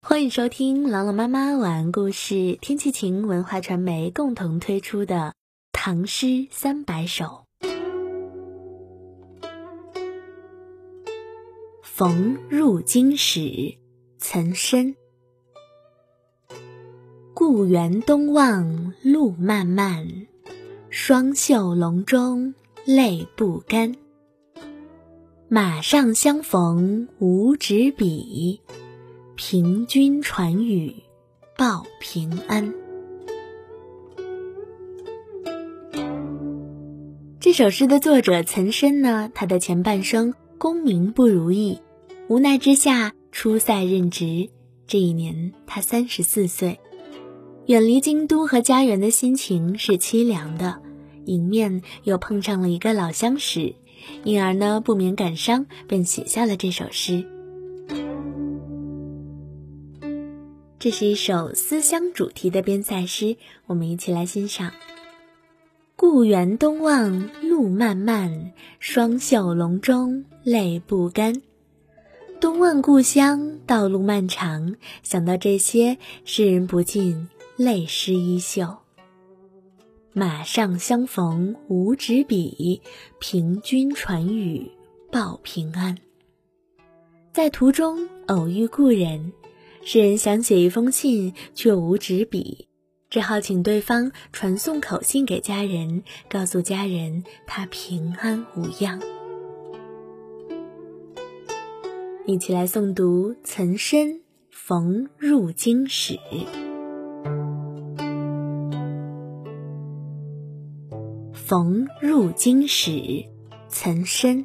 欢迎收听朗朗妈妈晚安故事，天气晴文化传媒共同推出的《唐诗三百首》。逢入京使，岑参。故园东望路漫漫，双袖龙钟泪不干。马上相逢无纸笔。凭君传语报平安。这首诗的作者岑参呢，他的前半生功名不如意，无奈之下出塞任职。这一年他三十四岁，远离京都和家园的心情是凄凉的，迎面又碰上了一个老相识，因而呢不免感伤，便写下了这首诗。这是一首思乡主题的边塞诗，我们一起来欣赏。故园东望路漫漫，双袖龙钟泪不干。东望故乡，道路漫长，想到这些，诗人不禁泪湿衣袖。马上相逢无纸笔，凭君传语报平安。在途中偶遇故人。诗人想写一封信，却无纸笔，只好请对方传送口信给家人，告诉家人他平安无恙。一起来诵读岑参《逢入京使》。逢入京使，岑参。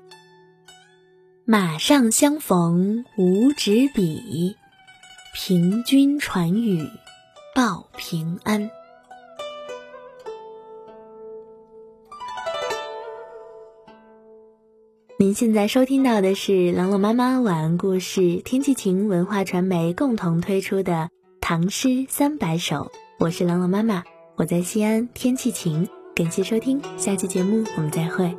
马上相逢无纸笔，凭君传语报平安。您现在收听到的是朗朗妈妈晚安故事，天气晴文化传媒共同推出的《唐诗三百首》，我是朗朗妈妈，我在西安，天气晴，感谢收听，下期节目我们再会。